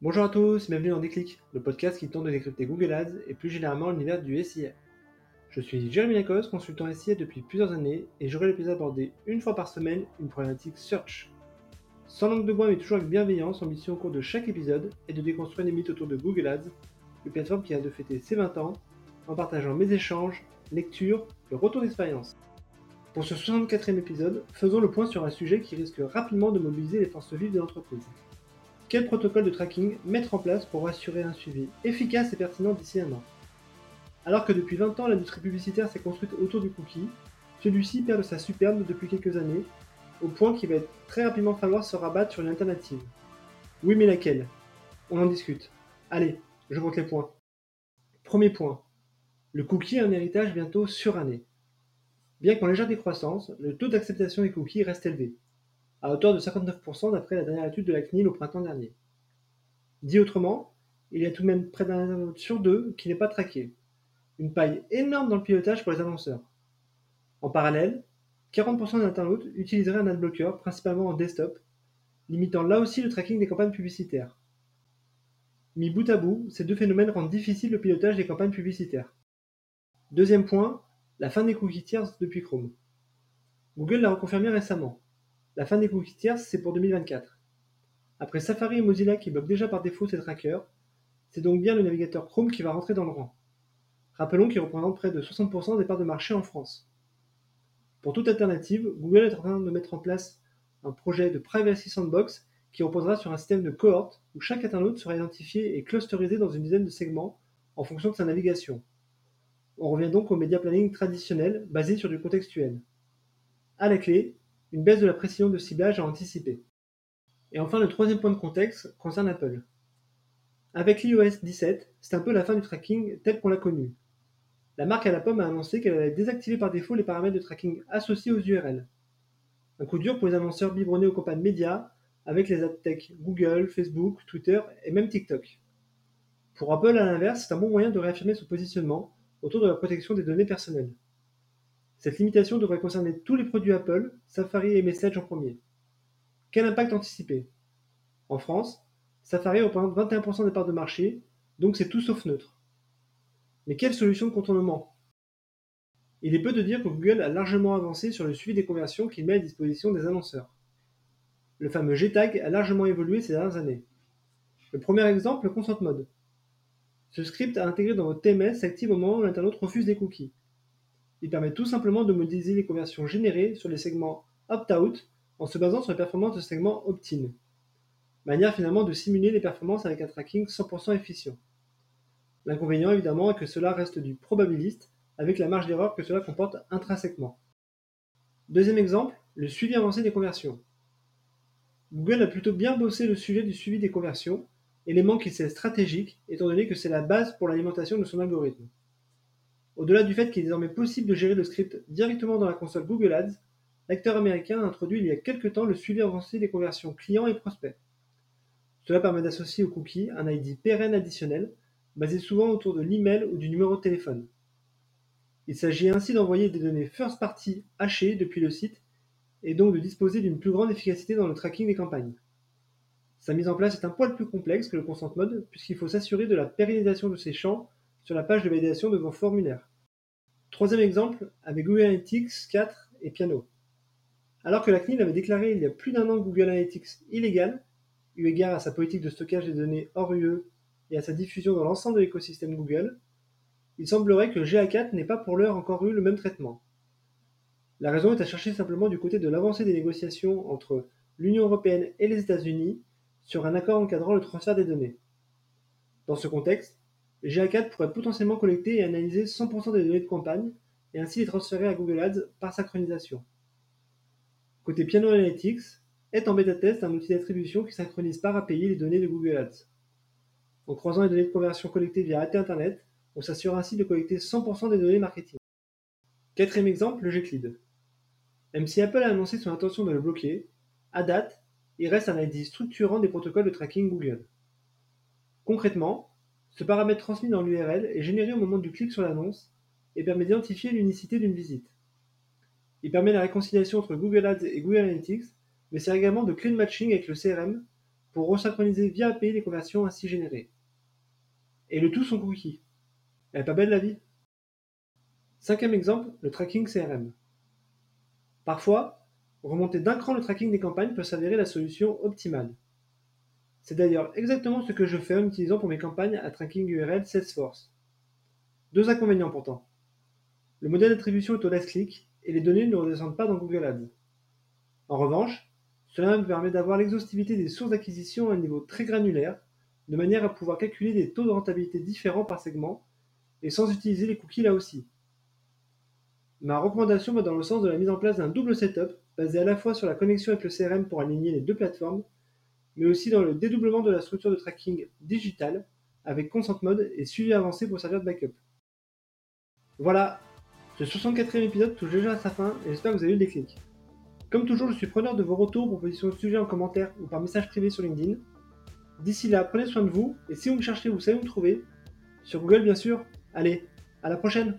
Bonjour à tous, bienvenue dans Déclic, le podcast qui tente de décrypter Google Ads et plus généralement l'univers du SIA. Je suis Jérémy Lacoste, consultant SIA depuis plusieurs années et j'aurai le d'aborder une fois par semaine une problématique search. Sans langue de bois mais toujours avec bienveillance, ambition au cours de chaque épisode est de déconstruire les mythes autour de Google Ads, une plateforme qui a de fêter ses 20 ans en partageant mes échanges, lectures et retours d'expérience. Pour ce 64e épisode, faisons le point sur un sujet qui risque rapidement de mobiliser les forces vives de l'entreprise. Quel protocole de tracking mettre en place pour assurer un suivi efficace et pertinent d'ici un an Alors que depuis 20 ans l'industrie publicitaire s'est construite autour du cookie, celui-ci perd de sa superbe depuis quelques années, au point qu'il va très rapidement falloir se rabattre sur une alternative. Oui mais laquelle? On en discute. Allez, je compte les points. Premier point. Le cookie a un héritage bientôt suranné. Bien qu'en légère décroissance, le taux d'acceptation des cookies reste élevé à hauteur de 59% d'après la dernière étude de la CNIL au printemps dernier. Dit autrement, il y a tout de même près d'un internaute sur deux qui n'est pas traqué. Une paille énorme dans le pilotage pour les annonceurs. En parallèle, 40% des internautes utiliseraient un adblocker, principalement en desktop, limitant là aussi le tracking des campagnes publicitaires. Mis bout à bout, ces deux phénomènes rendent difficile le pilotage des campagnes publicitaires. Deuxième point, la fin des cookies tiers depuis Chrome. Google l'a reconfirmé récemment. La fin des cookies tierces, c'est pour 2024. Après Safari et Mozilla qui bloquent déjà par défaut ces trackers, c'est donc bien le navigateur Chrome qui va rentrer dans le rang. Rappelons qu'il représente près de 60% des parts de marché en France. Pour toute alternative, Google est en train de mettre en place un projet de Privacy Sandbox qui reposera sur un système de cohorte où chaque internaute sera identifié et clusterisé dans une dizaine de segments en fonction de sa navigation. On revient donc au media planning traditionnel basé sur du contextuel. À la clé, une baisse de la précision de ciblage à anticiper. Et enfin, le troisième point de contexte concerne Apple. Avec l'iOS 17, c'est un peu la fin du tracking tel qu'on l'a connu. La marque à la pomme a annoncé qu'elle allait désactiver par défaut les paramètres de tracking associés aux URL. Un coup dur pour les annonceurs biberonnés aux campagnes médias avec les tech Google, Facebook, Twitter et même TikTok. Pour Apple, à l'inverse, c'est un bon moyen de réaffirmer son positionnement autour de la protection des données personnelles. Cette limitation devrait concerner tous les produits Apple, Safari et Message en premier. Quel impact anticiper? En France, Safari représente 21% des parts de marché, donc c'est tout sauf neutre. Mais quelle solution de contournement? Il est peu de dire que Google a largement avancé sur le suivi des conversions qu'il met à disposition des annonceurs. Le fameux G-Tag a largement évolué ces dernières années. Le premier exemple, le Consent Mode. Ce script à intégrer dans votre TMS s'active au moment où l'internaute refuse des cookies. Il permet tout simplement de modéliser les conversions générées sur les segments opt-out en se basant sur les performances de segments opt-in. Manière finalement de simuler les performances avec un tracking 100% efficient. L'inconvénient évidemment est que cela reste du probabiliste avec la marge d'erreur que cela comporte intrinsèquement. Deuxième exemple, le suivi avancé des conversions. Google a plutôt bien bossé le sujet du suivi des conversions, élément qui sait stratégique étant donné que c'est la base pour l'alimentation de son algorithme. Au-delà du fait qu'il est désormais possible de gérer le script directement dans la console Google Ads, l'acteur américain a introduit il y a quelques temps le suivi avancé des conversions clients et prospects. Cela permet d'associer au cookie un ID pérenne additionnel, basé souvent autour de l'email ou du numéro de téléphone. Il s'agit ainsi d'envoyer des données first party hachées depuis le site et donc de disposer d'une plus grande efficacité dans le tracking des campagnes. Sa mise en place est un poil plus complexe que le consent mode puisqu'il faut s'assurer de la pérennisation de ces champs sur la page de validation de vos formulaires. Troisième exemple, avec Google Analytics 4 et Piano. Alors que la CNIL avait déclaré il y a plus d'un an Google Analytics illégal, eu égard à sa politique de stockage des données hors UE et à sa diffusion dans l'ensemble de l'écosystème Google, il semblerait que GA4 n'ait pas pour l'heure encore eu le même traitement. La raison est à chercher simplement du côté de l'avancée des négociations entre l'Union européenne et les États-Unis sur un accord encadrant le transfert des données. Dans ce contexte, GA4 pourrait potentiellement collecter et analyser 100% des données de campagne et ainsi les transférer à Google Ads par synchronisation. Côté Piano Analytics, est en bêta test un outil d'attribution qui synchronise par API les données de Google Ads. En croisant les données de conversion collectées via AT Internet, on s'assure ainsi de collecter 100% des données marketing. Quatrième exemple, le Gclead. Même si Apple a annoncé son intention de le bloquer, à date, il reste un ID structurant des protocoles de tracking Google. Concrètement, ce paramètre transmis dans l'URL est généré au moment du clic sur l'annonce et permet d'identifier l'unicité d'une visite. Il permet la réconciliation entre Google Ads et Google Analytics, mais sert également de clé de matching avec le CRM pour resynchroniser via API les conversions ainsi générées. Et le tout sans cookie. Elle est pas belle la vie Cinquième exemple, le tracking CRM. Parfois, remonter d'un cran le tracking des campagnes peut s'avérer la solution optimale. C'est d'ailleurs exactement ce que je fais en utilisant pour mes campagnes à tracking URL Salesforce. Deux inconvénients pourtant. Le modèle d'attribution est au last click et les données ne redescendent pas dans Google Ads. En revanche, cela me permet d'avoir l'exhaustivité des sources d'acquisition à un niveau très granulaire, de manière à pouvoir calculer des taux de rentabilité différents par segment et sans utiliser les cookies là aussi. Ma recommandation va dans le sens de la mise en place d'un double setup basé à la fois sur la connexion avec le CRM pour aligner les deux plateformes, mais aussi dans le dédoublement de la structure de tracking digital avec Consent Mode et suivi avancé pour servir de backup. Voilà, ce 64e épisode touche déjà à sa fin et j'espère que vous avez eu le déclic. Comme toujours, je suis preneur de vos retours, propositions de sujets en commentaire ou par message privé sur LinkedIn. D'ici là, prenez soin de vous et si vous me cherchez, vous savez où me trouver. Sur Google, bien sûr. Allez, à la prochaine!